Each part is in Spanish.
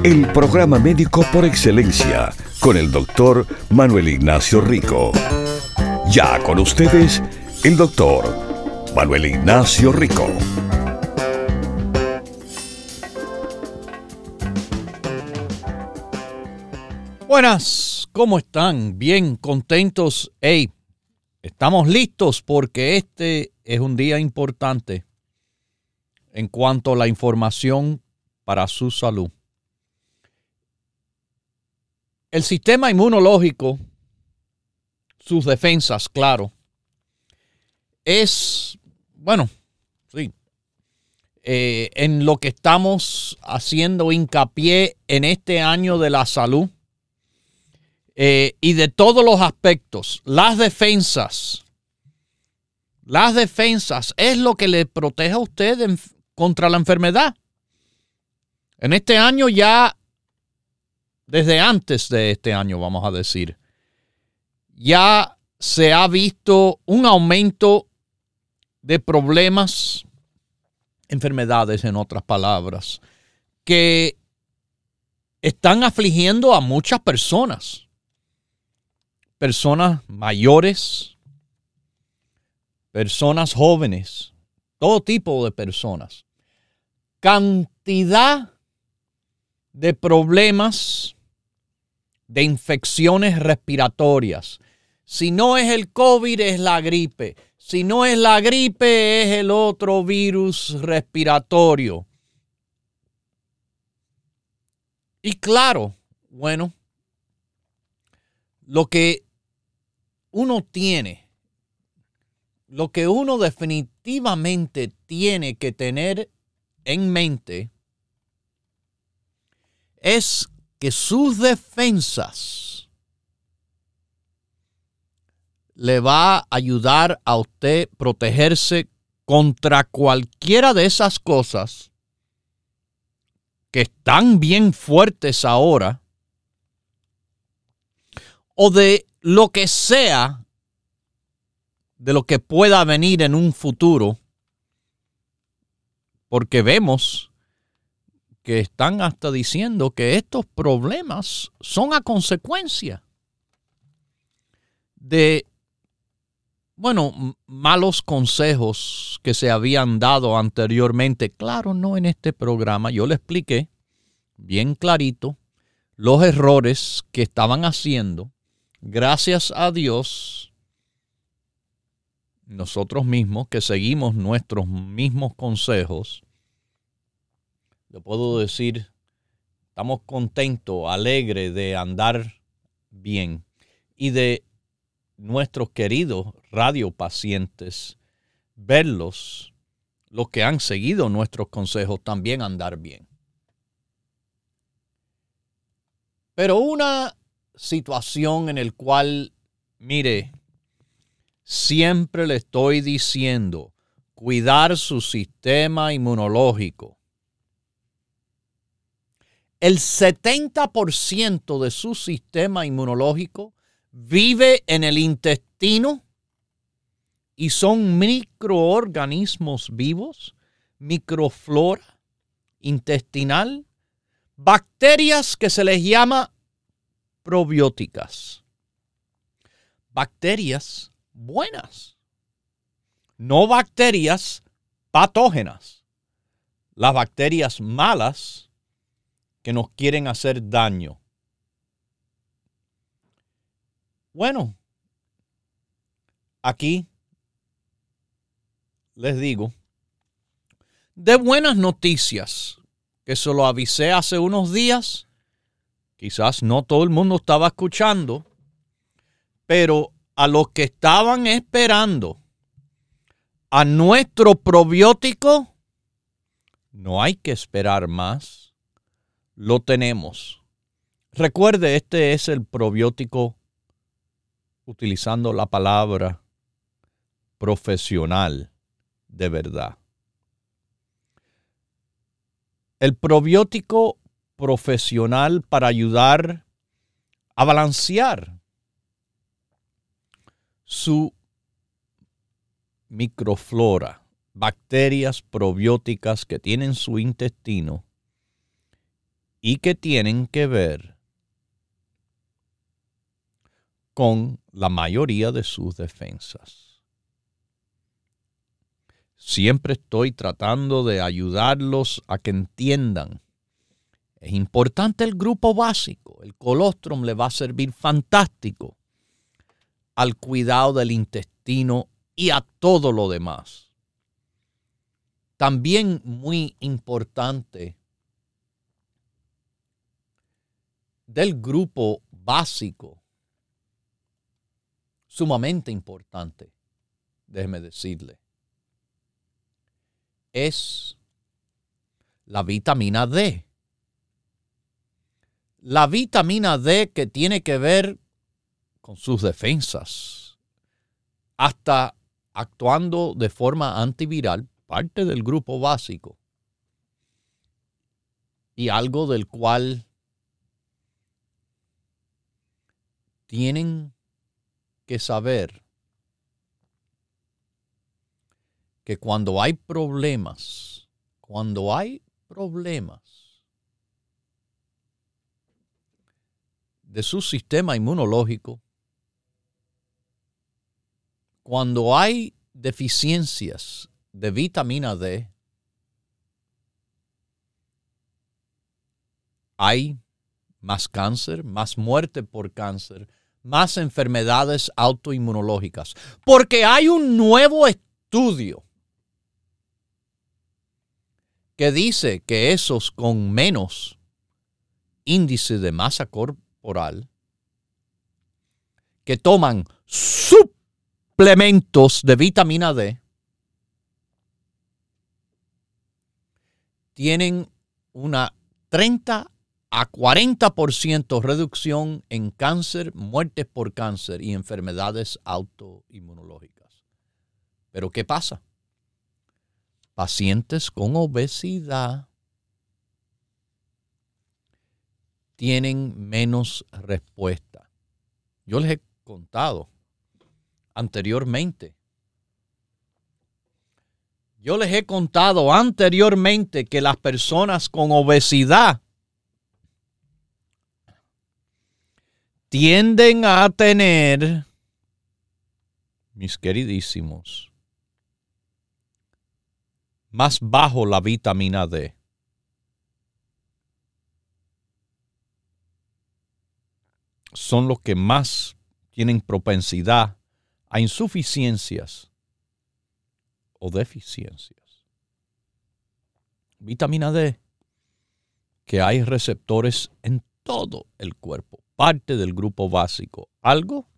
El programa médico por excelencia con el doctor Manuel Ignacio Rico. Ya con ustedes, el doctor Manuel Ignacio Rico. Buenas, ¿cómo están? Bien, contentos. Hey, estamos listos porque este es un día importante en cuanto a la información para su salud. El sistema inmunológico, sus defensas, claro, es, bueno, sí, eh, en lo que estamos haciendo hincapié en este año de la salud eh, y de todos los aspectos, las defensas, las defensas es lo que le protege a usted contra la enfermedad. En este año ya desde antes de este año, vamos a decir, ya se ha visto un aumento de problemas, enfermedades en otras palabras, que están afligiendo a muchas personas, personas mayores, personas jóvenes, todo tipo de personas. Cantidad de problemas de infecciones respiratorias. Si no es el COVID, es la gripe. Si no es la gripe, es el otro virus respiratorio. Y claro, bueno, lo que uno tiene, lo que uno definitivamente tiene que tener en mente es que sus defensas le va a ayudar a usted protegerse contra cualquiera de esas cosas que están bien fuertes ahora o de lo que sea de lo que pueda venir en un futuro, porque vemos que están hasta diciendo que estos problemas son a consecuencia de, bueno, malos consejos que se habían dado anteriormente. Claro, no en este programa. Yo le expliqué bien clarito los errores que estaban haciendo. Gracias a Dios, nosotros mismos que seguimos nuestros mismos consejos, le puedo decir, estamos contentos, alegres de andar bien y de nuestros queridos radiopacientes, verlos, los que han seguido nuestros consejos, también andar bien. Pero una situación en la cual, mire, siempre le estoy diciendo, cuidar su sistema inmunológico el 70% de su sistema inmunológico vive en el intestino y son microorganismos vivos, microflora intestinal, bacterias que se les llama probióticas. Bacterias buenas, no bacterias patógenas. Las bacterias malas que nos quieren hacer daño. Bueno, aquí les digo de buenas noticias que se lo avisé hace unos días. Quizás no todo el mundo estaba escuchando, pero a los que estaban esperando a nuestro probiótico, no hay que esperar más lo tenemos. Recuerde, este es el probiótico utilizando la palabra profesional de verdad. El probiótico profesional para ayudar a balancear su microflora, bacterias probióticas que tienen su intestino y que tienen que ver con la mayoría de sus defensas. Siempre estoy tratando de ayudarlos a que entiendan. Es importante el grupo básico. El colostrum le va a servir fantástico al cuidado del intestino y a todo lo demás. También muy importante del grupo básico, sumamente importante, déjeme decirle, es la vitamina D. La vitamina D que tiene que ver con sus defensas, hasta actuando de forma antiviral, parte del grupo básico, y algo del cual tienen que saber que cuando hay problemas, cuando hay problemas de su sistema inmunológico, cuando hay deficiencias de vitamina D, hay más cáncer, más muerte por cáncer, más enfermedades autoinmunológicas. Porque hay un nuevo estudio que dice que esos con menos índice de masa corporal, que toman suplementos de vitamina D, tienen una 30 a 40% reducción en cáncer, muertes por cáncer y enfermedades autoinmunológicas. Pero ¿qué pasa? Pacientes con obesidad tienen menos respuesta. Yo les he contado anteriormente. Yo les he contado anteriormente que las personas con obesidad tienden a tener, mis queridísimos, más bajo la vitamina D. Son los que más tienen propensidad a insuficiencias o deficiencias. Vitamina D, que hay receptores en todo el cuerpo parte del grupo básico. Algo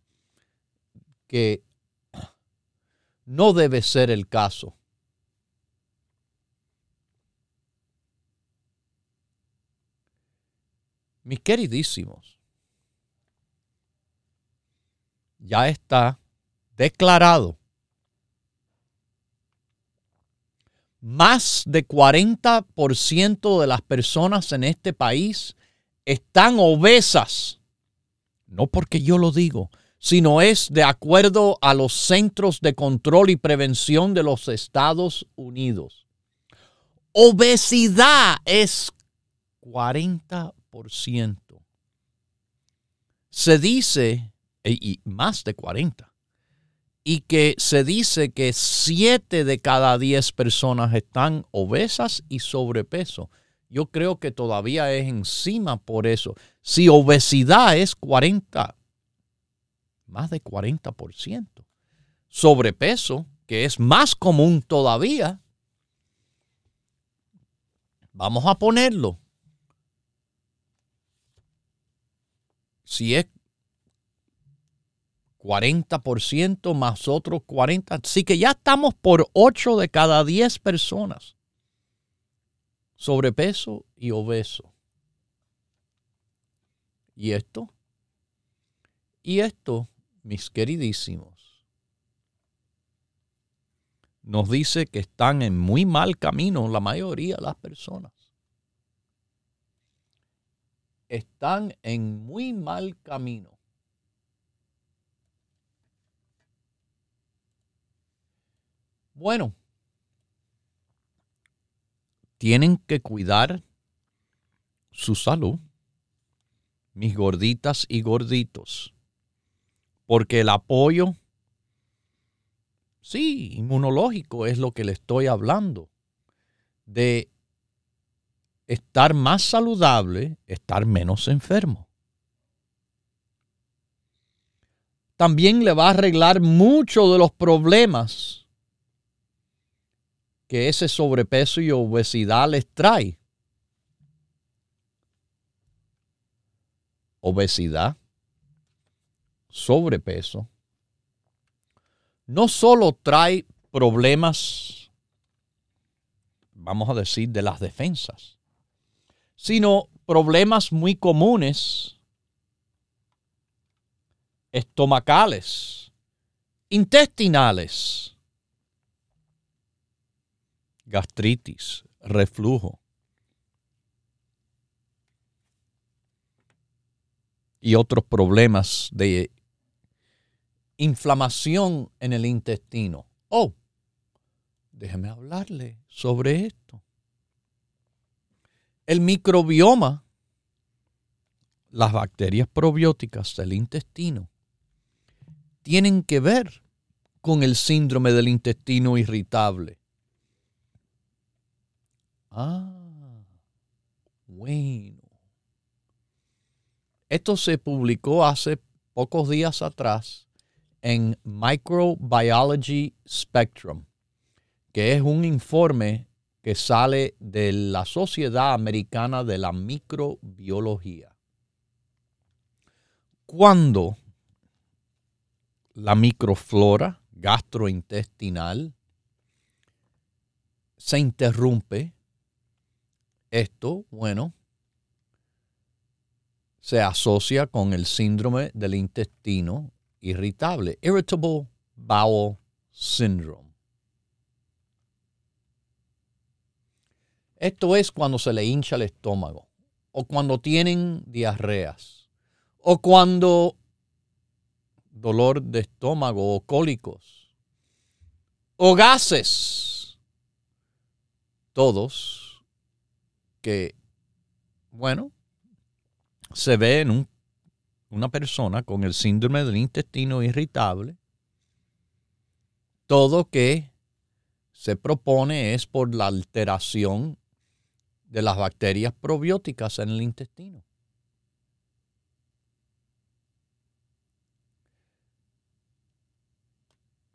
que no debe ser el caso. Mis queridísimos, ya está declarado más de 40% de las personas en este país están obesas no porque yo lo digo, sino es de acuerdo a los Centros de Control y Prevención de los Estados Unidos. Obesidad es 40%. Se dice, y más de 40, y que se dice que 7 de cada 10 personas están obesas y sobrepeso yo creo que todavía es encima por eso. Si obesidad es 40, más de 40%, sobrepeso, que es más común todavía, vamos a ponerlo. Si es 40% más otros 40, así que ya estamos por 8 de cada 10 personas sobrepeso y obeso. ¿Y esto? Y esto, mis queridísimos, nos dice que están en muy mal camino la mayoría de las personas. Están en muy mal camino. Bueno, tienen que cuidar su salud, mis gorditas y gorditos, porque el apoyo, sí, inmunológico es lo que le estoy hablando, de estar más saludable, estar menos enfermo. También le va a arreglar muchos de los problemas que ese sobrepeso y obesidad les trae. Obesidad, sobrepeso, no solo trae problemas, vamos a decir, de las defensas, sino problemas muy comunes, estomacales, intestinales gastritis, reflujo. Y otros problemas de inflamación en el intestino. Oh, déjeme hablarle sobre esto. El microbioma, las bacterias probióticas del intestino, tienen que ver con el síndrome del intestino irritable. Ah, bueno. Esto se publicó hace pocos días atrás en Microbiology Spectrum, que es un informe que sale de la Sociedad Americana de la Microbiología. Cuando la microflora gastrointestinal se interrumpe esto, bueno, se asocia con el síndrome del intestino irritable, Irritable Bowel Syndrome. Esto es cuando se le hincha el estómago, o cuando tienen diarreas, o cuando dolor de estómago o cólicos, o gases. Todos que, bueno, se ve en una persona con el síndrome del intestino irritable. Todo que se propone es por la alteración de las bacterias probióticas en el intestino.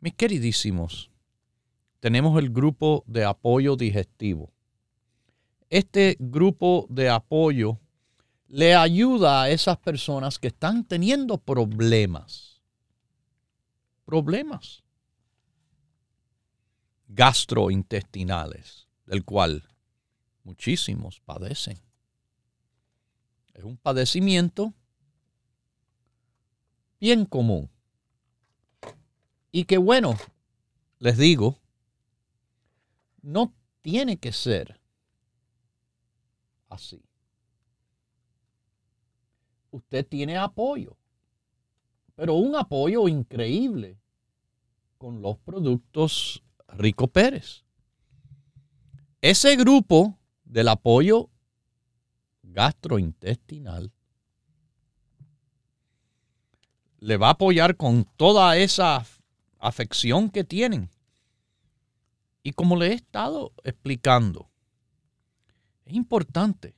Mis queridísimos, tenemos el grupo de apoyo digestivo este grupo de apoyo le ayuda a esas personas que están teniendo problemas. Problemas gastrointestinales, del cual muchísimos padecen. Es un padecimiento bien común. Y que bueno, les digo, no tiene que ser así. Usted tiene apoyo, pero un apoyo increíble con los productos Rico Pérez. Ese grupo del apoyo gastrointestinal le va a apoyar con toda esa afección que tienen. Y como le he estado explicando, es importante,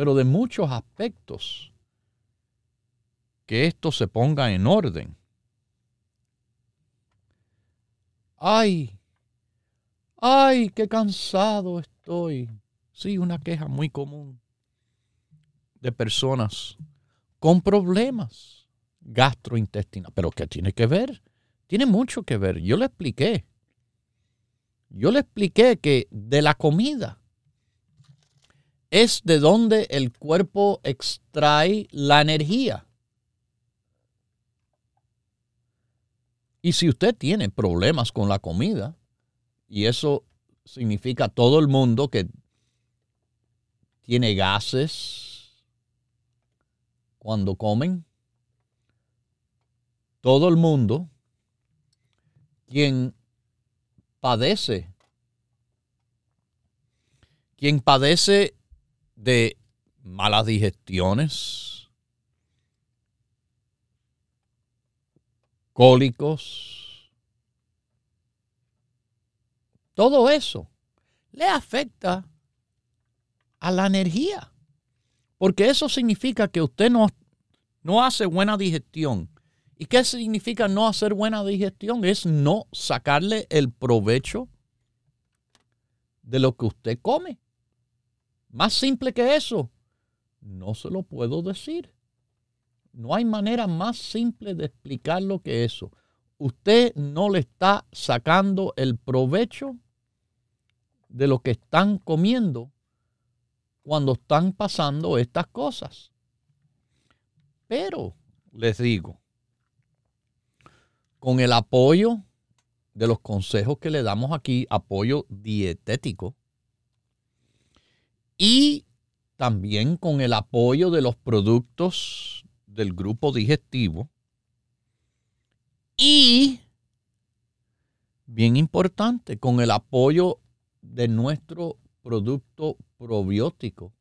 pero de muchos aspectos, que esto se ponga en orden. Ay, ay, qué cansado estoy. Sí, una queja muy común de personas con problemas gastrointestinales. Pero ¿qué tiene que ver? Tiene mucho que ver. Yo le expliqué. Yo le expliqué que de la comida es de donde el cuerpo extrae la energía. Y si usted tiene problemas con la comida, y eso significa todo el mundo que tiene gases cuando comen, todo el mundo quien padece, quien padece de malas digestiones, cólicos, todo eso le afecta a la energía. Porque eso significa que usted no, no hace buena digestión. ¿Y qué significa no hacer buena digestión? Es no sacarle el provecho de lo que usted come. Más simple que eso, no se lo puedo decir. No hay manera más simple de explicarlo que eso. Usted no le está sacando el provecho de lo que están comiendo cuando están pasando estas cosas. Pero, les digo, con el apoyo de los consejos que le damos aquí, apoyo dietético, y también con el apoyo de los productos del grupo digestivo. Y, bien importante, con el apoyo de nuestro producto probiótico.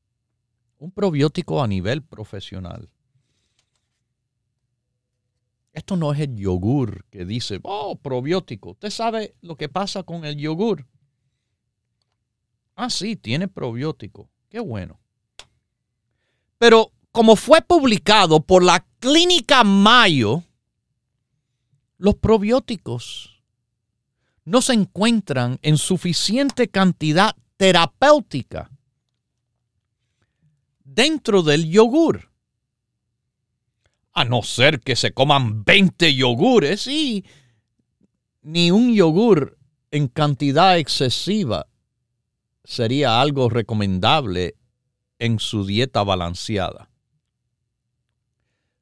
Un probiótico a nivel profesional. Esto no es el yogur que dice, oh, probiótico. ¿Usted sabe lo que pasa con el yogur? Ah, sí, tiene probiótico. Qué bueno. Pero como fue publicado por la Clínica Mayo, los probióticos no se encuentran en suficiente cantidad terapéutica dentro del yogur. A no ser que se coman 20 yogures y ni un yogur en cantidad excesiva sería algo recomendable en su dieta balanceada.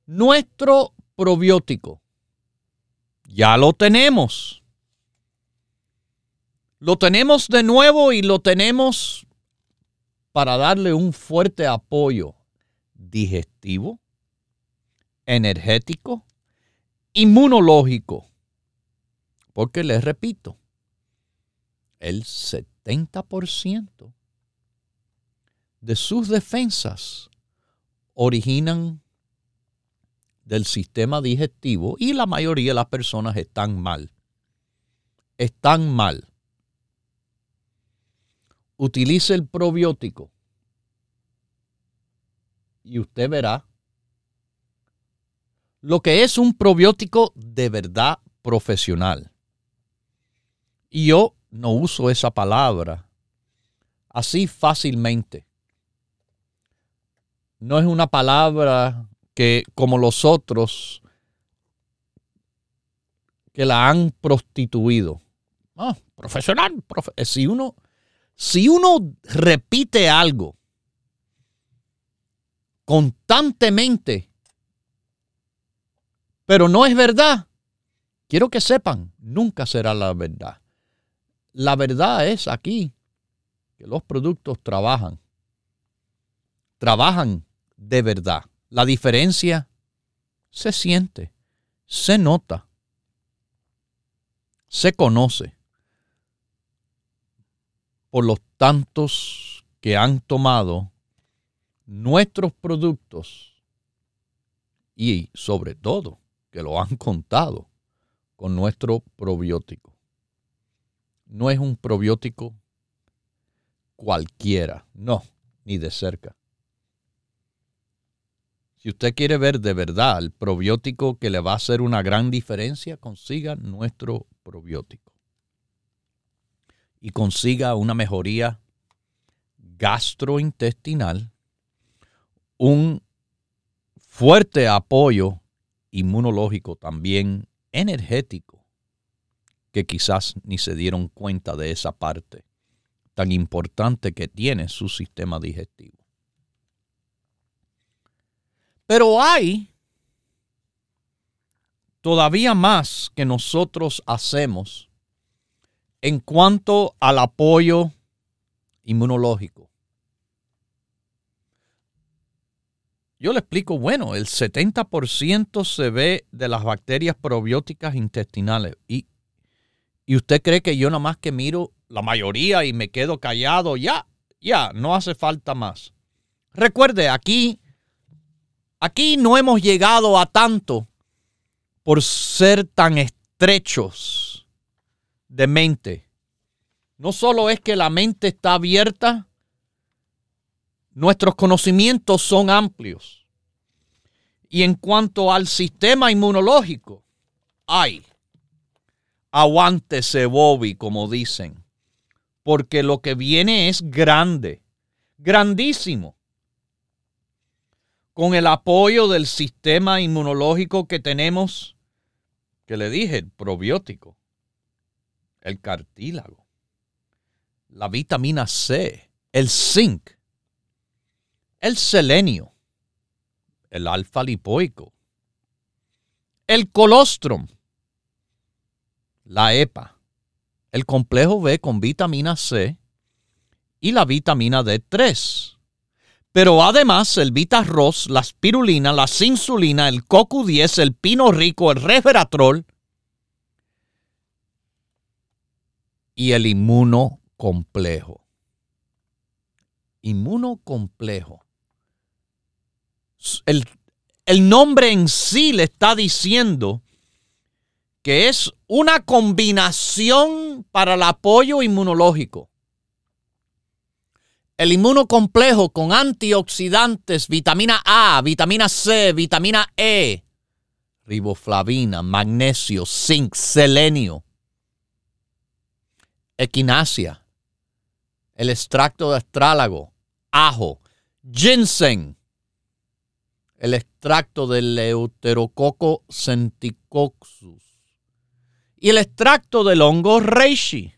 Nuestro probiótico ya lo tenemos. Lo tenemos de nuevo y lo tenemos para darle un fuerte apoyo digestivo, energético, inmunológico. Porque les repito, el 70% de sus defensas originan del sistema digestivo y la mayoría de las personas están mal. Están mal. Utilice el probiótico y usted verá lo que es un probiótico de verdad profesional. Y yo no uso esa palabra así fácilmente. No es una palabra que como los otros que la han prostituido. Ah, profesional. Eh, si, uno, si uno repite algo constantemente, pero no es verdad, quiero que sepan, nunca será la verdad. La verdad es aquí que los productos trabajan. Trabajan de verdad. La diferencia se siente, se nota, se conoce por los tantos que han tomado nuestros productos y sobre todo que lo han contado con nuestro probiótico no es un probiótico cualquiera, no, ni de cerca. Si usted quiere ver de verdad el probiótico que le va a hacer una gran diferencia, consiga nuestro probiótico. Y consiga una mejoría gastrointestinal, un fuerte apoyo inmunológico también energético que quizás ni se dieron cuenta de esa parte tan importante que tiene su sistema digestivo. Pero hay todavía más que nosotros hacemos en cuanto al apoyo inmunológico. Yo le explico, bueno, el 70% se ve de las bacterias probióticas intestinales. Y, y usted cree que yo nada más que miro la mayoría y me quedo callado, ya, ya, no hace falta más. Recuerde, aquí, aquí no hemos llegado a tanto por ser tan estrechos de mente. No solo es que la mente está abierta, Nuestros conocimientos son amplios. Y en cuanto al sistema inmunológico, ay, aguántese Bobby, como dicen, porque lo que viene es grande, grandísimo. Con el apoyo del sistema inmunológico que tenemos, que le dije, el probiótico, el cartílago, la vitamina C, el zinc, el selenio, el alfa lipoico, el colostrum, la EPA, el complejo B con vitamina C y la vitamina D3. Pero además el Vita-Ross, la spirulina, la insulina, el CoQ10, el pino rico, el resveratrol y el inmunocomplejo. Inmunocomplejo el, el nombre en sí le está diciendo que es una combinación para el apoyo inmunológico. El inmunocomplejo con antioxidantes, vitamina A, vitamina C, vitamina E, riboflavina, magnesio, zinc, selenio, equinacia, el extracto de astrálago, ajo, ginseng, el extracto del Euterococo centicoxus y el extracto del hongo reishi.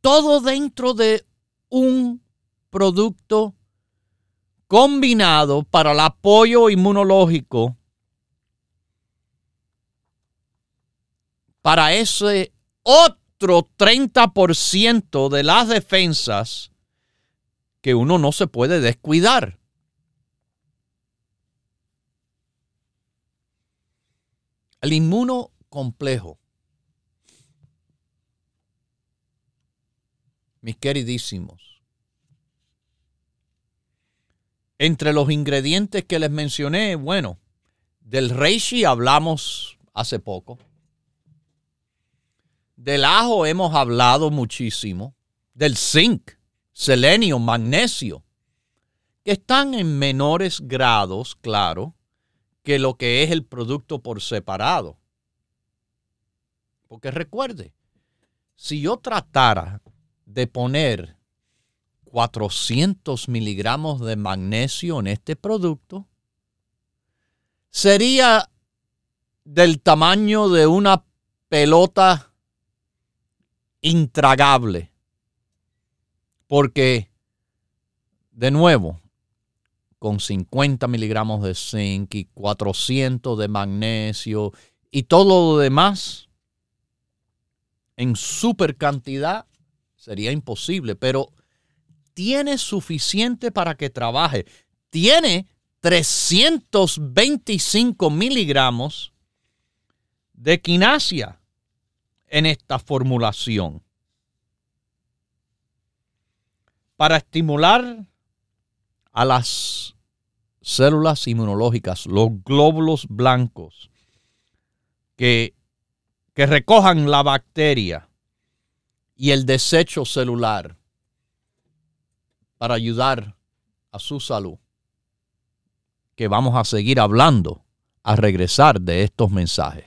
Todo dentro de un producto combinado para el apoyo inmunológico para ese otro 30% de las defensas que uno no se puede descuidar. El inmunocomplejo. Mis queridísimos. Entre los ingredientes que les mencioné, bueno, del reishi hablamos hace poco. Del ajo hemos hablado muchísimo. Del zinc, selenio, magnesio, que están en menores grados, claro, que lo que es el producto por separado. Porque recuerde, si yo tratara de poner 400 miligramos de magnesio en este producto, sería del tamaño de una pelota intragable. Porque, de nuevo, con 50 miligramos de zinc y 400 de magnesio y todo lo demás en super cantidad sería imposible, pero tiene suficiente para que trabaje. Tiene 325 miligramos de quinasia en esta formulación. Para estimular a las células inmunológicas, los glóbulos blancos, que, que recojan la bacteria y el desecho celular para ayudar a su salud. Que vamos a seguir hablando a regresar de estos mensajes.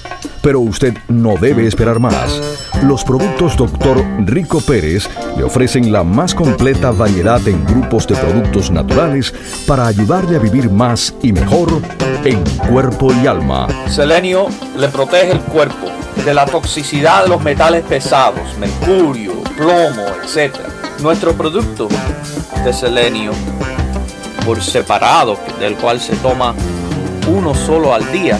Pero usted no debe esperar más. Los productos Dr. Rico Pérez le ofrecen la más completa variedad en grupos de productos naturales para ayudarle a vivir más y mejor en cuerpo y alma. Selenio le protege el cuerpo de la toxicidad de los metales pesados, mercurio, plomo, etc. Nuestro producto de selenio por separado, del cual se toma uno solo al día,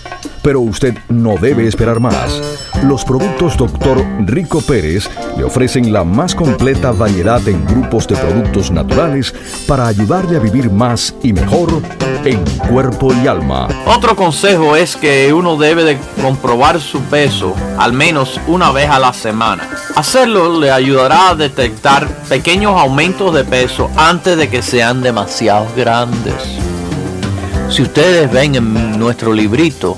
Pero usted no debe esperar más. Los productos Dr. Rico Pérez le ofrecen la más completa variedad en grupos de productos naturales para ayudarle a vivir más y mejor en cuerpo y alma. Otro consejo es que uno debe de comprobar su peso al menos una vez a la semana. Hacerlo le ayudará a detectar pequeños aumentos de peso antes de que sean demasiado grandes. Si ustedes ven en nuestro librito,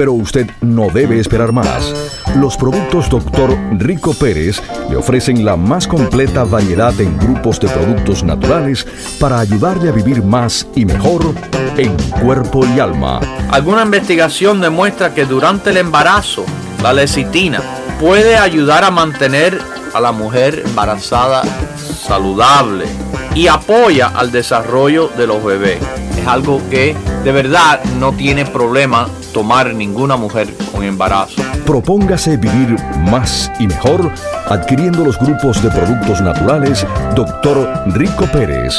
Pero usted no debe esperar más. Los productos Dr. Rico Pérez le ofrecen la más completa variedad en grupos de productos naturales para ayudarle a vivir más y mejor en cuerpo y alma. Alguna investigación demuestra que durante el embarazo, la lecitina puede ayudar a mantener a la mujer embarazada saludable y apoya al desarrollo de los bebés. Es algo que de verdad no tiene problema tomar ninguna mujer con embarazo. Propóngase vivir más y mejor adquiriendo los grupos de productos naturales Dr. Rico Pérez.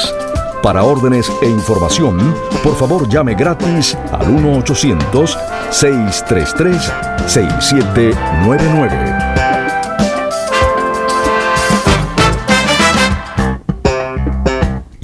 Para órdenes e información, por favor llame gratis al 1-800-633-6799.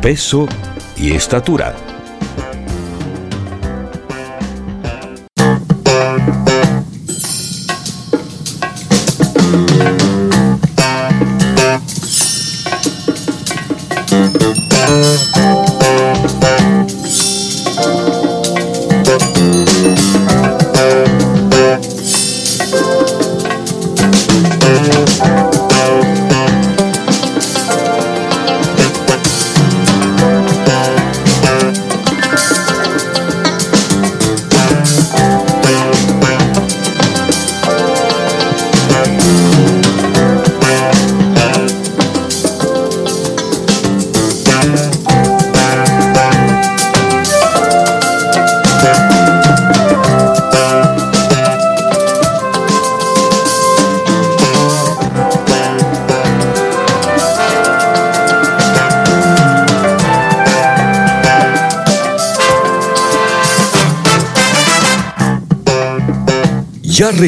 peso y estatura.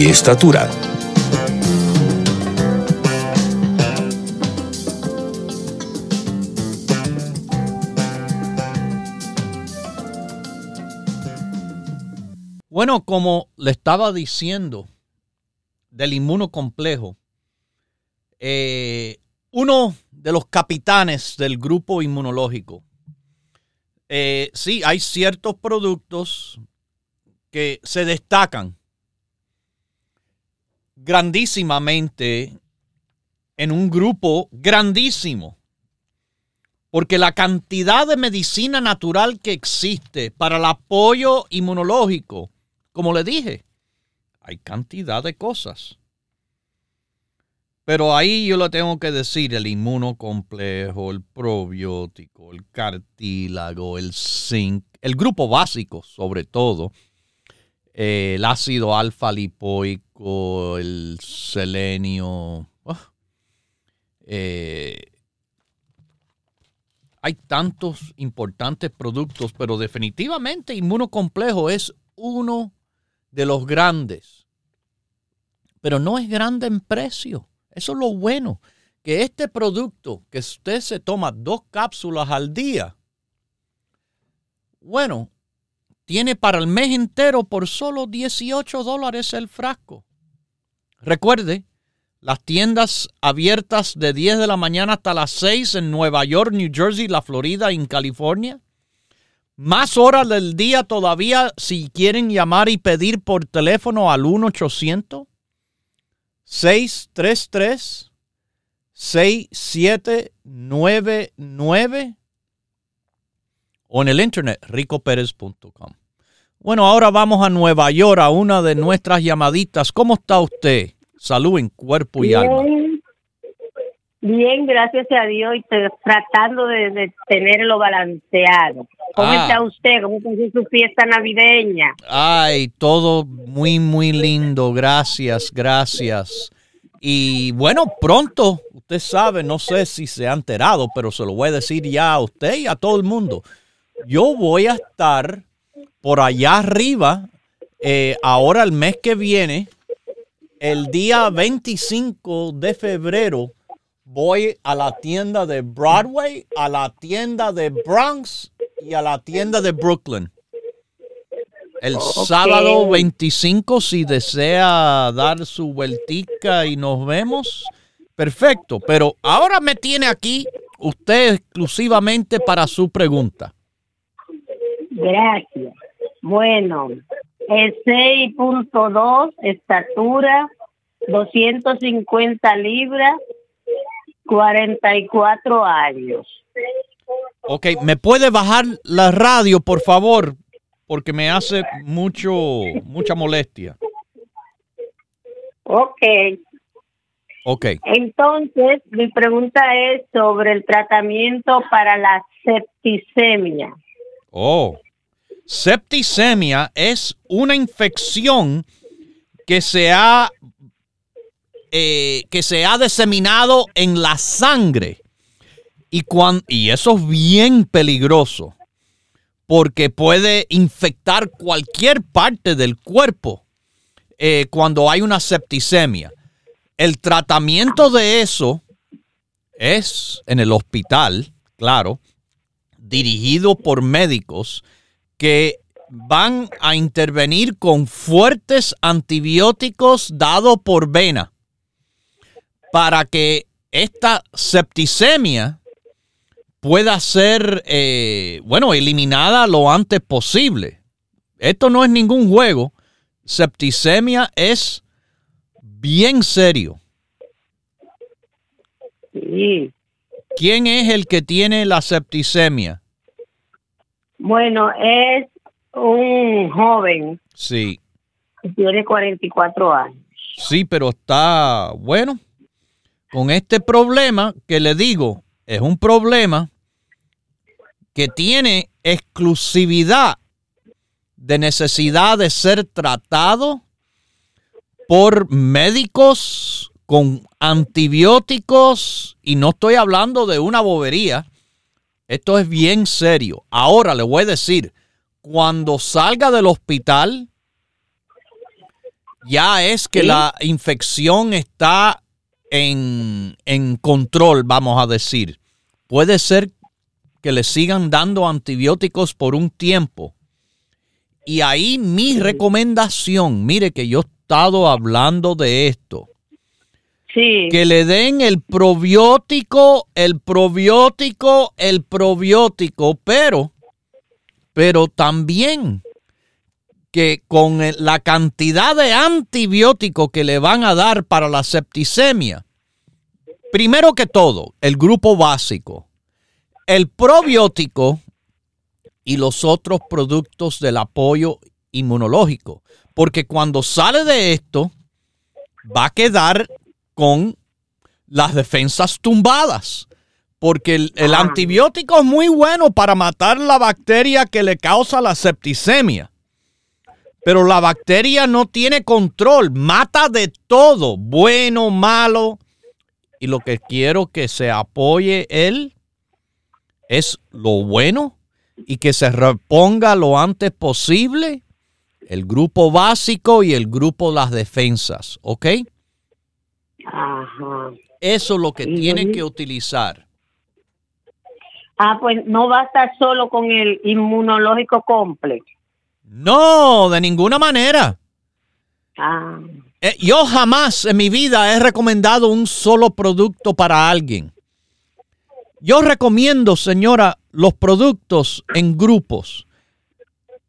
estatura. Bueno, como le estaba diciendo del inmunocomplejo, eh, uno de los capitanes del grupo inmunológico, eh, sí, hay ciertos productos que se destacan grandísimamente en un grupo grandísimo. Porque la cantidad de medicina natural que existe para el apoyo inmunológico como le dije, hay cantidad de cosas. Pero ahí yo le tengo que decir el inmunocomplejo, el probiótico, el cartílago, el zinc, el grupo básico sobre todo, eh, el ácido alfa lipoico, el selenio. Ah, eh, hay tantos importantes productos, pero definitivamente inmunocomplejo es uno de los grandes. Pero no es grande en precio. Eso es lo bueno. Que este producto, que usted se toma dos cápsulas al día, bueno, tiene para el mes entero por solo 18 dólares el frasco. Recuerde, las tiendas abiertas de 10 de la mañana hasta las 6 en Nueva York, New Jersey, la Florida y en California. Más horas del día todavía si quieren llamar y pedir por teléfono al 1-800-633-6799 o en el internet ricoperez.com. Bueno, ahora vamos a Nueva York a una de nuestras llamaditas. ¿Cómo está usted? Salud en cuerpo y alma. Bien, gracias a Dios y tratando de, tenerlo balanceado. ¿Cómo ah. está usted? ¿Cómo está su fiesta navideña? Ay, todo muy, muy lindo. Gracias, gracias. Y bueno, pronto, usted sabe, no sé si se ha enterado, pero se lo voy a decir ya a usted y a todo el mundo. Yo voy a estar por allá arriba, eh, ahora el mes que viene, el día 25 de febrero voy a la tienda de Broadway, a la tienda de Bronx y a la tienda de Brooklyn. El sábado 25, si desea dar su vueltica y nos vemos, perfecto. Pero ahora me tiene aquí usted exclusivamente para su pregunta. Gracias. Bueno, el 6.2, estatura, 250 libras, 44 años. Ok, ¿me puede bajar la radio, por favor? Porque me hace mucho, mucha molestia. Ok. Ok. Entonces, mi pregunta es sobre el tratamiento para la septicemia. Oh, septicemia es una infección que se ha eh, que se ha diseminado en la sangre. Y, y eso es bien peligroso porque puede infectar cualquier parte del cuerpo eh, cuando hay una septicemia. El tratamiento de eso es en el hospital, claro, dirigido por médicos que van a intervenir con fuertes antibióticos dados por vena para que esta septicemia pueda ser, eh, bueno, eliminada lo antes posible. Esto no es ningún juego. Septicemia es bien serio. ¿Quién es el que tiene la septicemia? Bueno, es un joven. Sí. Tiene 44 años. Sí, pero está bueno con este problema que le digo, es un problema que tiene exclusividad de necesidad de ser tratado por médicos con antibióticos y no estoy hablando de una bobería. Esto es bien serio. Ahora le voy a decir, cuando salga del hospital, ya es que la infección está en, en, control, vamos a decir. Puede ser que le sigan dando antibióticos por un tiempo. Y ahí mi recomendación, mire que yo he estado hablando de esto. Que le den el probiótico, el probiótico, el probiótico, pero, pero también que con la cantidad de antibióticos que le van a dar para la septicemia, primero que todo, el grupo básico, el probiótico y los otros productos del apoyo inmunológico. Porque cuando sale de esto, va a quedar con las defensas tumbadas. Porque el, el, Ah. antibiótico es muy bueno para matar la bacteria que le causa la septicemia. Pero la bacteria no tiene control, mata de todo, bueno, malo. Y lo que quiero que se apoye él es lo bueno y que se reponga lo antes posible el grupo básico y el grupo las defensas, ¿ok? Ajá. Eso es lo que tiene que utilizar. Ah, pues no basta solo con el inmunológico complex. No, de ninguna manera. Ah, Eh, Yo jamás en mi vida he recomendado un solo producto para alguien. Yo recomiendo, señora, los productos en grupos.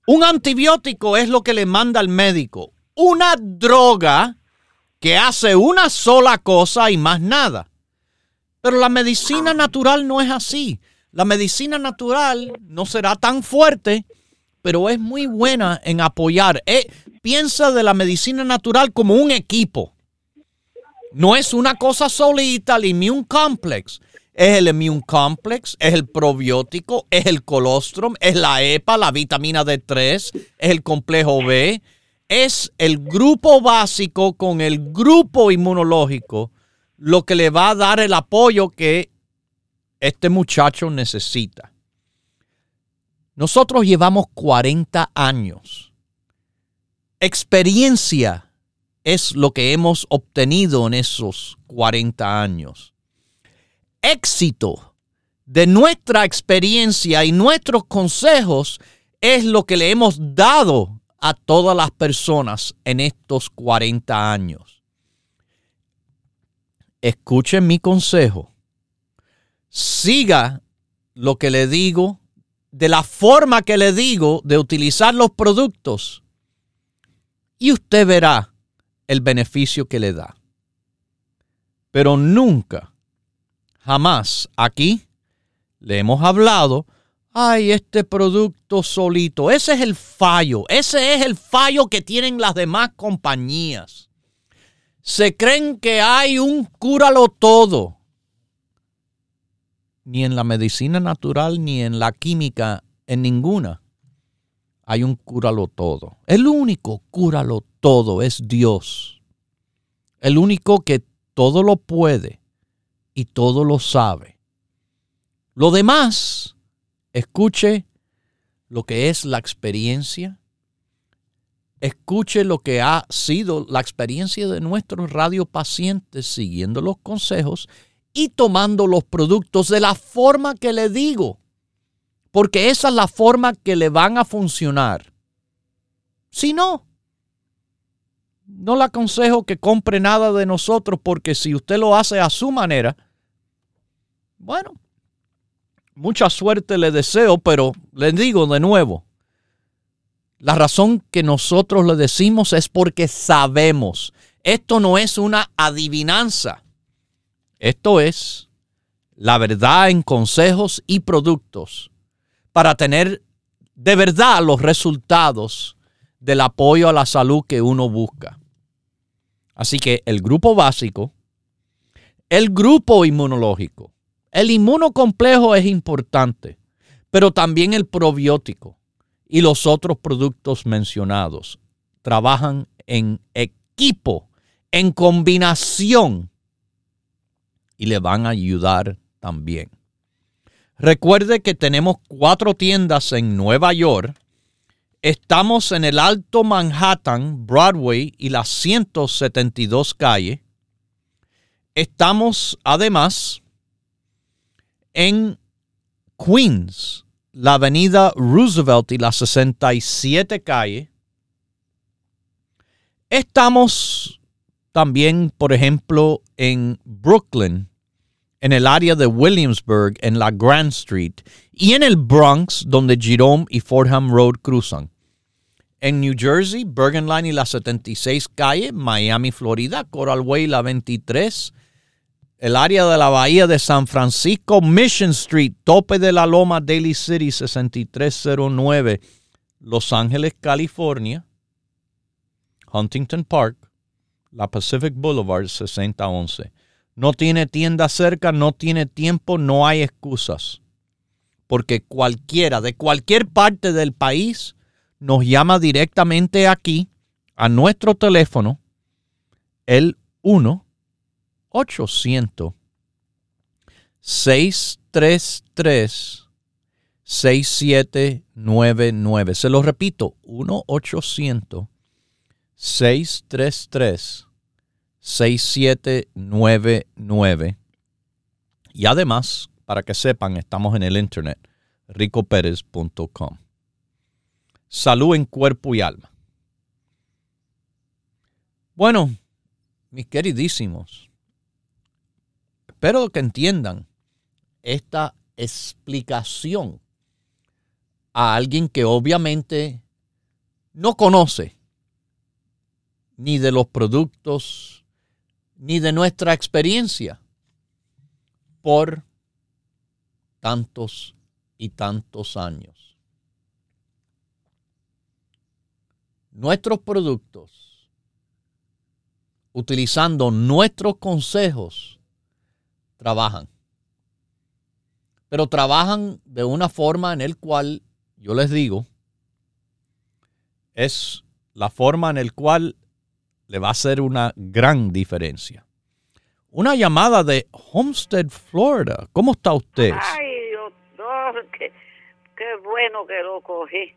Un antibiótico es lo que le manda el médico. Una droga que hace una sola cosa y más nada. Pero la medicina natural no es así. La medicina natural no será tan fuerte, pero es muy buena en apoyar. Eh, piensa de la medicina natural como un equipo. No es una cosa solita, el immune complex. Es el immune complex, es el probiótico, es el colostrum, es la EPA, la vitamina D3, es el complejo B. Es el grupo básico con el grupo inmunológico lo que le va a dar el apoyo que este muchacho necesita. Nosotros llevamos 40 años. Experiencia es lo que hemos obtenido en esos 40 años. Éxito de nuestra experiencia y nuestros consejos es lo que le hemos dado a todas las personas en estos 40 años. Escuchen mi consejo. Siga lo que le digo de la forma que le digo de utilizar los productos y usted verá el beneficio que le da. Pero nunca, jamás aquí le hemos hablado, ay, este producto solito. Ese es el fallo, ese es el fallo que tienen las demás compañías. Se creen que hay un cúralo todo. Ni en la medicina natural ni en la química, en ninguna hay un cúralo todo. El único cúralo todo es Dios. El único que todo lo puede y todo lo sabe. Lo demás, escuche lo que es la experiencia. Escuche lo que ha sido la experiencia de nuestros radiopacientes siguiendo los consejos y tomando los productos de la forma que le digo porque esa es la forma que le van a funcionar. Si no, no le aconsejo que compre nada de nosotros porque si usted lo hace a su manera, bueno, mucha suerte le deseo, pero le digo de nuevo, la razón que nosotros le decimos es porque sabemos. Esto no es una adivinanza. Esto es la verdad en consejos y productos para tener de verdad los resultados del apoyo a la salud que uno busca. Así que el grupo básico, el grupo inmunológico, el inmunocomplejo es importante, pero también el probiótico y los otros productos mencionados. Trabajan en equipo, en combinación y le van a ayudar también. Recuerde que tenemos cuatro tiendas en Nueva York. Estamos en el Alto Manhattan, Broadway y la 172 calle. Estamos además en Queens, la avenida Roosevelt y la 67 calle. Estamos también, por ejemplo, en Brooklyn, en el área de Williamsburg, en la Grand Street, y en el Bronx, donde Jerome y Fordham Road cruzan. En New Jersey, Bergen Line y la 76 calle, Miami, Florida, Coral Way, la 23, el área de la Bahía de San Francisco, Mission Street, tope de la Loma, Daly City, 6309, Los Ángeles, California, Huntington Park, la Pacific Boulevard, 6011. No tiene tienda cerca, no tiene tiempo, no hay excusas. Porque cualquiera de cualquier parte del país nos llama directamente aquí a nuestro teléfono, el 1 800 633 6799. Se lo repito, 1 800 633 6799. Y además, para que sepan, estamos en el internet ricoperez.com. Salud en cuerpo y alma. Bueno, mis queridísimos, Espero que entiendan esta explicación a alguien que obviamente no conoce ni de los productos ni de nuestra experiencia por tantos y tantos años. Nuestros productos, utilizando nuestros consejos, trabajan. Pero trabajan de una forma en el cual, yo les digo, es la forma en el cual le va a hacer una gran diferencia. Una llamada de Homestead, Florida. ¿Cómo está usted? Ay, doctor, qué, qué bueno que lo cogí.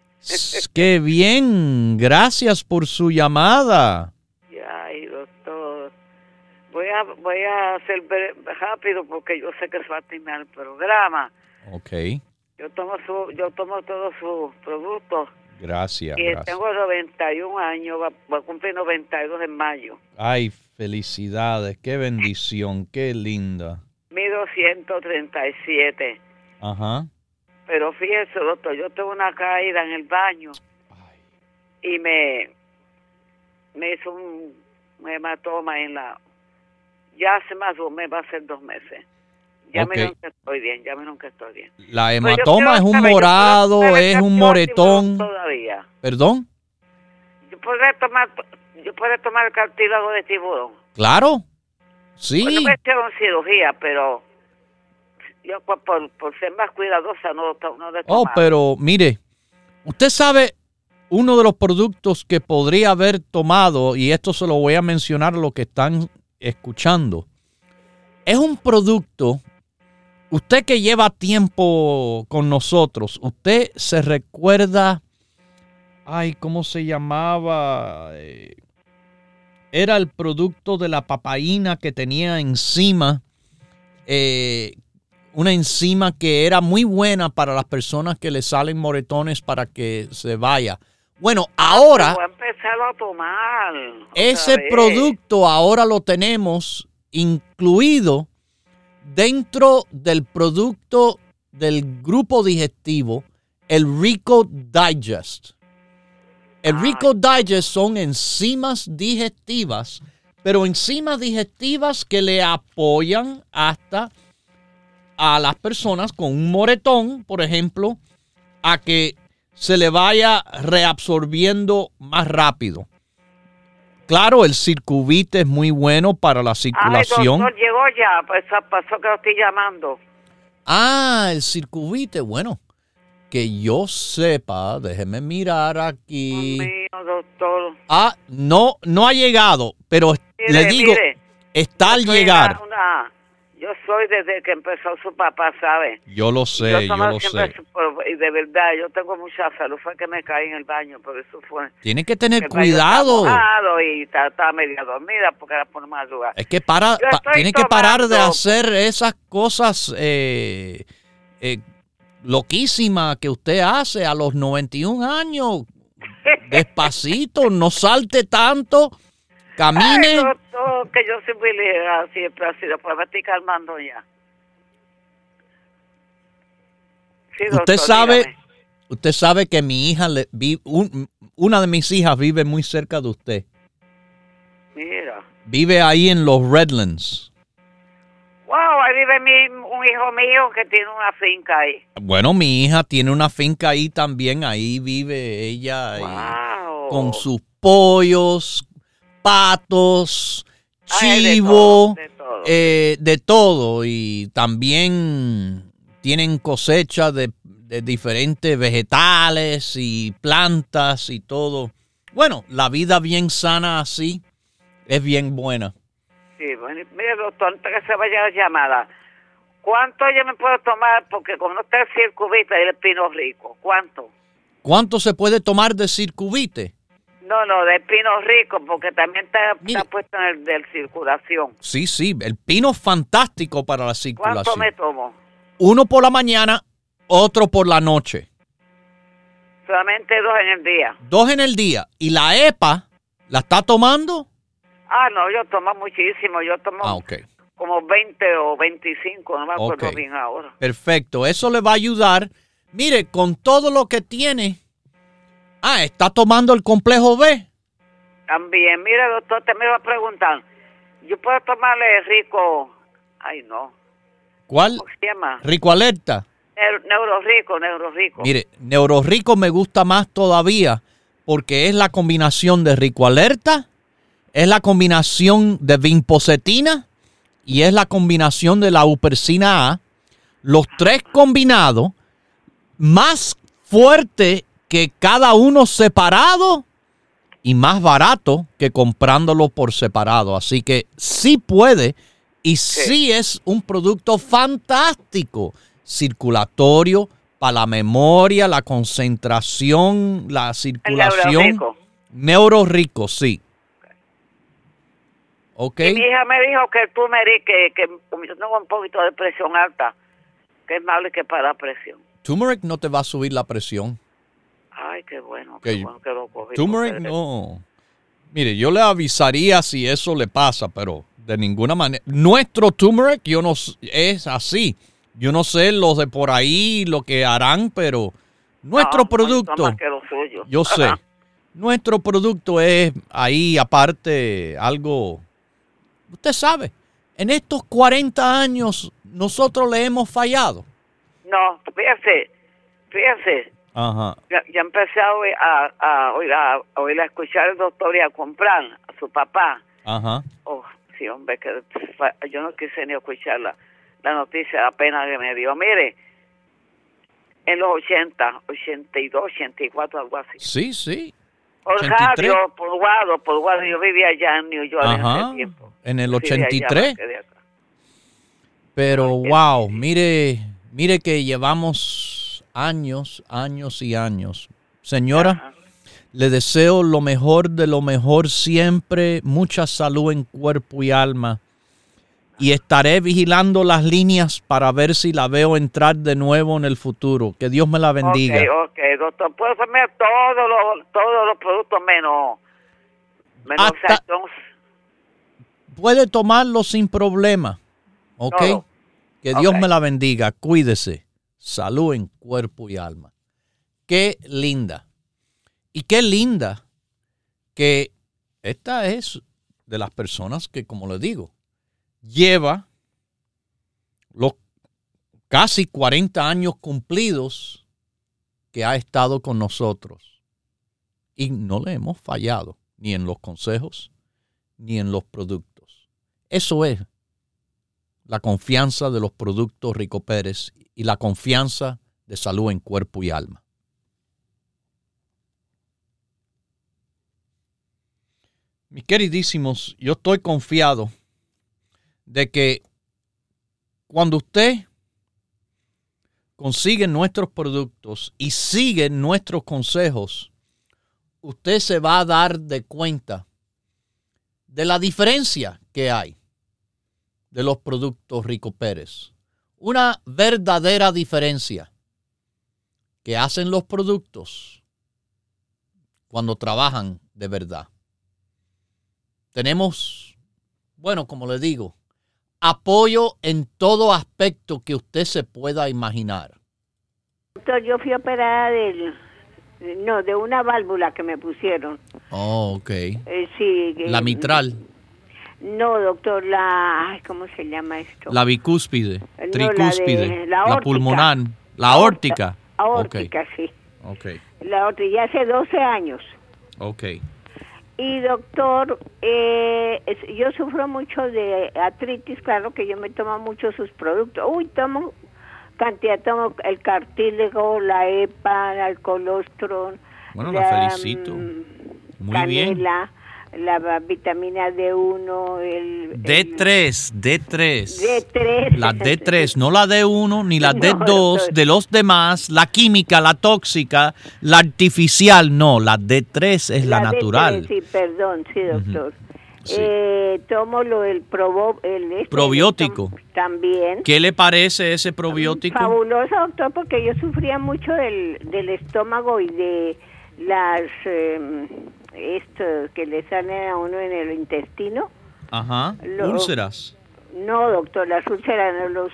Qué bien, gracias por su llamada. Voy a, voy a hacer rápido porque yo sé que es va a terminar el programa. Ok. Yo tomo, su, yo tomo todos sus productos. Gracias. Y gracias. tengo 91 años, va, voy a cumplir 92 en mayo. Ay, felicidades, qué bendición, qué linda. Mido 137. Ajá. Pero fíjese, doctor, yo tuve una caída en el baño Ay, y me, me hizo un hematoma en la... Ya hace más de un mes, va a ser dos meses. Ya Ok. me dijeron que estoy bien, ya me dijeron que estoy bien. La hematoma es un saber, ¿yo puedo morado, es un moretón. Todavía. ¿Perdón? Yo puedo tomar, yo puedo tomar el cartílago de tiburón. Claro. Sí. Pues no me hicieron cirugía, pero yo por, por, ser más cuidadosa no, no le Oh, pero mire, usted sabe uno de los productos que podría haber tomado, y esto se lo voy a mencionar a los que están escuchando. Es un producto, usted que lleva tiempo con nosotros, usted se recuerda, ay, ¿cómo se llamaba? Eh, Era el producto de la papaína que tenía encima, eh, una enzima que era muy buena para las personas que le salen moretones para que se vaya. Bueno, ahora Voy a empezar a tomar. ese vez. producto ahora lo tenemos incluido dentro del producto del grupo digestivo, el Rico Digest. El Ah. Rico Digest son enzimas digestivas, pero enzimas digestivas que le apoyan hasta a las personas con un moretón, por ejemplo, a que se le vaya reabsorbiendo más rápido. Claro, el circuvite es muy bueno para la Ay, circulación. doctor, llegó ya, pues pasó que lo estoy llamando. Ah, el circuvite, bueno. que yo sepa, déjeme mirar aquí. Dios mío, doctor. Ah, no, no ha llegado, pero Mire, le digo, mire, está al llegar. una- una- yo soy desde que empezó su papá, ¿sabe? Yo lo sé, yo lo sé. y de verdad, yo tengo mucha salud. Fue que me caí en el baño, pero eso fue. Tiene que tener estaba cuidado. y estaba, media dormida porque era por madrugada. Es que para, pa- que parar de hacer esas cosas eh, eh, loquísimas que usted hace a los 91 años. Despacito, no salte tanto, Ay, camine. doctor, que yo soy muy ligera, siempre ha sido, pues me estoy calmando ya. Sí, Usted sabe, dígame. usted sabe que mi hija, le, vi- un- una de mis hijas vive muy cerca de usted. Mira. Vive ahí en los Redlands. Wow, ahí vive mi, un hijo mío que tiene una finca ahí. Bueno, mi hija tiene una finca ahí también, ahí vive ella Wow. con sus pollos, patos, Ay, de chivo, todo, de todo. eh, de todo. Y también tienen cosecha de, de diferentes vegetales y plantas y todo. Bueno, la vida bien sana así es bien buena. Sí, bueno, mire, doctor, antes que se vaya la llamada, ¿cuánto yo me puedo tomar? Porque como no está el circuvita y el pino rico, ¿cuánto? ¿Cuánto se puede tomar de circuvite? No, no, del pino rico, porque también está, está puesto en el de circulación. Sí, sí, el pino es fantástico para la ¿Cuánto circulación. me tomo? Uno por la mañana, otro por la noche. Solamente dos en el día. Dos en el día. ¿Y la EPA la está tomando? Ah, no, yo tomo muchísimo, yo tomo Ah, ok. como 20 o 25, no me acuerdo bien ahora. Perfecto. Eso le va a ayudar. Mire, con todo lo que tiene. Ah, está tomando el complejo B. También, mira, doctor, te me va a preguntar, ¿yo puedo tomarle rico? Ay, no, ¿Cuál? ¿cómo se llama? Rico Alerta. Neu- Neuro rico, neuro rico. Mire, Neurorico me gusta más todavía porque es la combinación de Rico Alerta, es la combinación de vinpocetina y es la combinación de la upersina A. Los tres combinados, más fuerte que cada uno separado y más barato que comprándolo por separado. Así que sí puede y sí es un producto fantástico, circulatorio, para la memoria, la concentración, la circulación. neurorico. Neurorico, sí. Ok. Y mi hija me dijo que el turmeric, que, que yo tengo un poquito de presión alta, que es malo que para la presión. Turmeric no te va a subir la presión. Ay, qué bueno, qué bueno que lo cogí. Turmeric no. Mire, yo le avisaría si eso le pasa, pero de ninguna manera. Nuestro turmeric yo no es así. Yo no sé los de por ahí lo que harán, pero nuestro No, producto, más que lo suyo. yo sé. Nuestro producto es ahí aparte algo usted sabe. En estos 40 años nosotros le hemos fallado. No, fíjese, fíjese, Ajá. ya, ya empecé a oír, a, a, oír, a, a oír, a escuchar al doctor y a comprar a su papá. Ajá. Oh, sí, hombre, que yo no quise ni escuchar la, la noticia, la pena que me dio. Mire, en los 80, 82, 84, algo así. Sí, sí. Por 83. radio, por Guado, por Guado, yo vivía allá en New York en Ajá. ese tiempo. En el Sí, de allá, 83. más que de acá. Pero wow, mire, mire que llevamos años, años y años. Señora, Ajá. le deseo lo mejor de lo mejor siempre, mucha salud en cuerpo y alma. Y estaré vigilando las líneas para ver si la veo entrar de nuevo en el futuro. Que Dios me la bendiga. Ok, ok, doctor, puedo comer todos los, todos los productos menos, menos Hasta-. Puede tomarlo sin problema. ¿Ok? Que Dios me la bendiga. Cuídese. Salud en cuerpo y alma. Qué linda. Y qué linda que esta es de las personas que, como le digo, lleva los casi 40 años cumplidos que ha estado con nosotros. Y no le hemos fallado, ni en los consejos, ni en los productos. Eso es la confianza de los productos Rico Pérez y la confianza de salud en cuerpo y alma. Mis queridísimos, yo estoy confiado de que cuando usted consigue nuestros productos y sigue nuestros consejos, usted se va a dar de cuenta de la diferencia que hay de los productos Rico Pérez. Una verdadera diferencia que hacen los productos cuando trabajan de verdad. Tenemos, bueno, como le digo, apoyo en todo aspecto que usted se pueda imaginar. Doctor, yo fui operada del, no, de una válvula que me pusieron. Oh, ok. Eh, sí. La mitral. No, doctor, la, ¿cómo se llama esto? La bicúspide, tricúspide, la, pulmonar, la aórtica. Aórtica, sí. Ok. La aórtica, ya hace 12 años. Ok. Y doctor, eh, yo sufro mucho de artritis, claro que yo me tomo mucho sus productos. Uy, tomo cantidad, tomo el cartílago, la EPA, el colostrum. Bueno, la, felicito. Mm, Muy bien la vitamina D1, el... D3, D3. D3. La D3, no la D1 ni la D2 de los demás, la química, la tóxica, la artificial, no, la D3 es la, natural. sí, perdón, sí, doctor. Eh, tomo lo del probo, el este, probiótico. También. ¿Qué le parece ese probiótico? Fabuloso, doctor, porque yo sufría mucho del, del estómago y de las... Eh, esto que le sale a uno en el intestino. Ajá, úlceras. No, doctor, las úlceras no los...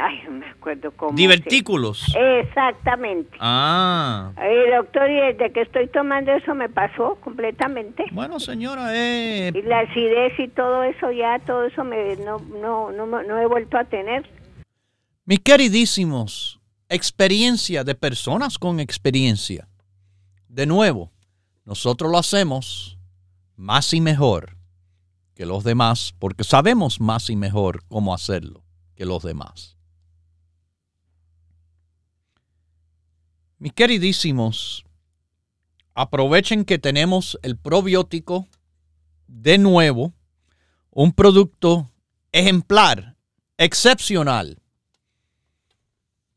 Ay, no me acuerdo cómo. Divertículos. Exactamente. Ah. Ay, doctor, y desde que estoy tomando eso me pasó completamente. Bueno, señora, eh... Y la acidez y todo eso ya, todo eso me, no, no, no, no he vuelto a tener. Mis queridísimos, experiencia de personas con experiencia. De nuevo, nosotros lo hacemos más y mejor que los demás porque sabemos más y mejor cómo hacerlo que los demás. Mis queridísimos, aprovechen que tenemos el probiótico de nuevo, un producto ejemplar, excepcional.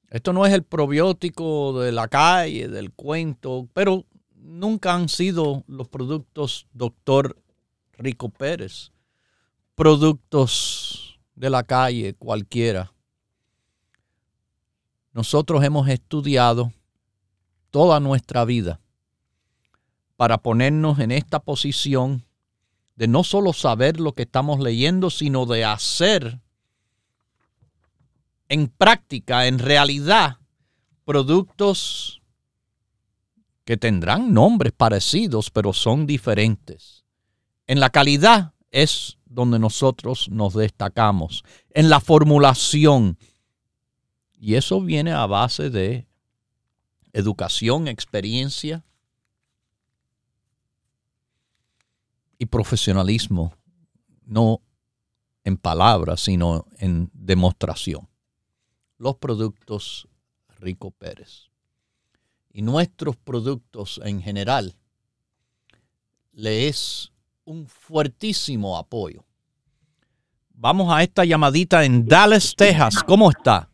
Esto no es el probiótico de la calle, del cuento, pero nunca han sido los productos doctor Rico Pérez, productos de la calle cualquiera. Nosotros hemos estudiado toda nuestra vida para ponernos en esta posición de no solo saber lo que estamos leyendo, sino de hacer en práctica, en realidad, productos que tendrán nombres parecidos, pero son diferentes. En la calidad es donde nosotros nos destacamos, en la formulación. Y eso viene a base de educación, experiencia y profesionalismo, no en palabras, sino en demostración. Los productos Rico Pérez y nuestros productos en general le es un fuertísimo apoyo. Vamos a esta llamadita en Dallas, Texas. ¿Cómo está?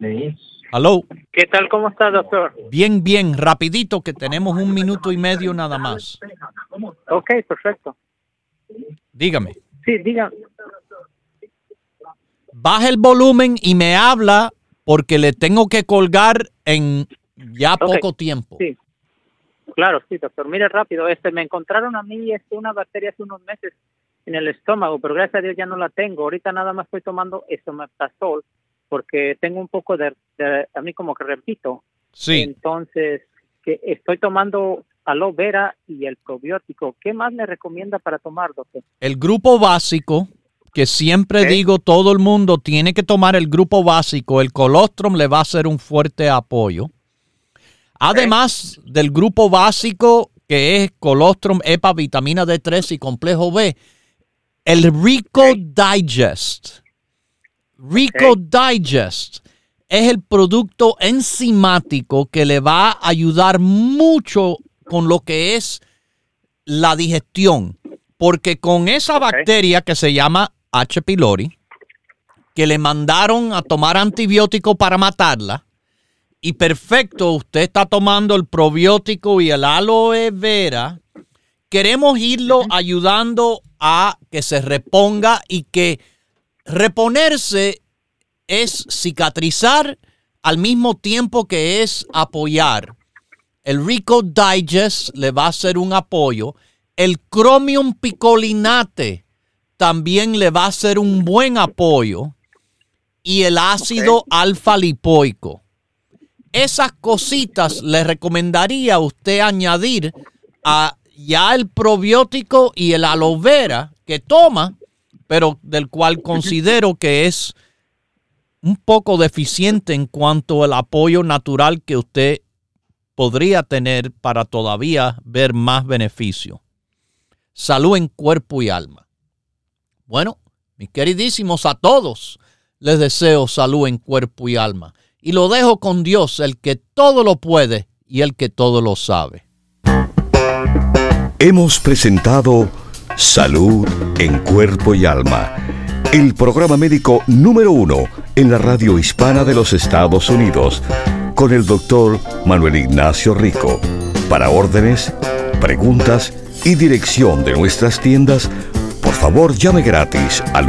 Hello. ¿Qué tal? ¿Cómo está, doctor? Bien, bien. Rapidito, que tenemos un minuto y medio nada más. Ok, perfecto. Dígame. Sí, dígame. Baja el volumen y me habla porque le tengo que colgar en ya poco tiempo. Sí. Claro, sí, doctor. Mire rápido, este me encontraron a mí este, una bacteria hace unos meses en el estómago, pero gracias a Dios ya no la tengo. Ahorita nada más estoy tomando estomeprazol porque tengo un poco de, a mí como que repito. Sí. Entonces, que estoy tomando aloe vera y el probiótico. ¿Qué más me recomienda para tomar, doctor? El grupo básico, que siempre digo, todo el mundo tiene que tomar el grupo básico. El colostrum le va a ser un fuerte apoyo. Además del grupo básico que es colostrum, EPA, vitamina D3 y complejo B, el Rico Digest. Rico Digest es el producto enzimático que le va a ayudar mucho con lo que es la digestión. Porque con esa bacteria que se llama H. pylori, que le mandaron a tomar antibiótico para matarla, y perfecto, usted está tomando el probiótico y el aloe vera, queremos irlo ayudando a que se reponga y que reponerse es cicatrizar al mismo tiempo que es apoyar. El Rico Digest le va a ser un apoyo. El Chromium picolinate también le va a ser un buen apoyo. Y el ácido alfa lipoico. Esas cositas le recomendaría a usted añadir a ya el probiótico y el aloe vera que toma, pero del cual considero que es un poco deficiente en cuanto al apoyo natural que usted podría tener para todavía ver más beneficio. Salud en cuerpo y alma. Bueno, mis queridísimos, a todos les deseo salud en cuerpo y alma. Y lo dejo con Dios, el que todo lo puede y el que todo lo sabe. Hemos presentado Salud en cuerpo y alma el programa médico número uno en la radio hispana de los Estados Unidos, con el doctor Manuel Ignacio Rico. Para órdenes, preguntas y dirección de nuestras tiendas, por favor llame gratis al